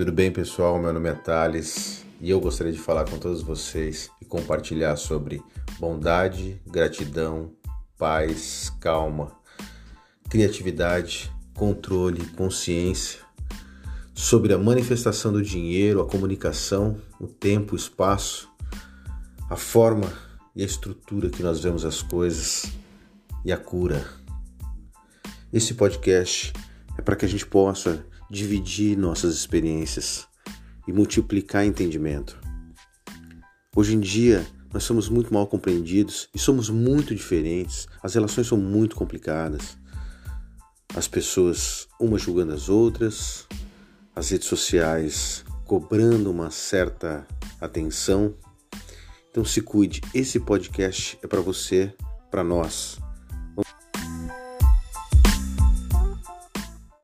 Tudo bem, pessoal? Meu nome é Thales e eu gostaria de falar com todos vocês e compartilhar sobre bondade, gratidão, paz, calma, criatividade, controle, consciência, sobre a manifestação do dinheiro, a comunicação, o tempo, o espaço, a forma e a estrutura que nós vemos as coisas e a cura. Esse podcast é para que a gente possa dividir nossas experiências e multiplicar entendimento. Hoje em dia, nós somos muito mal compreendidos e somos muito diferentes. As relações são muito complicadas. As pessoas, umas julgando as outras, as redes sociais cobrando uma certa atenção. Então se cuide. Esse podcast é para você, para nós.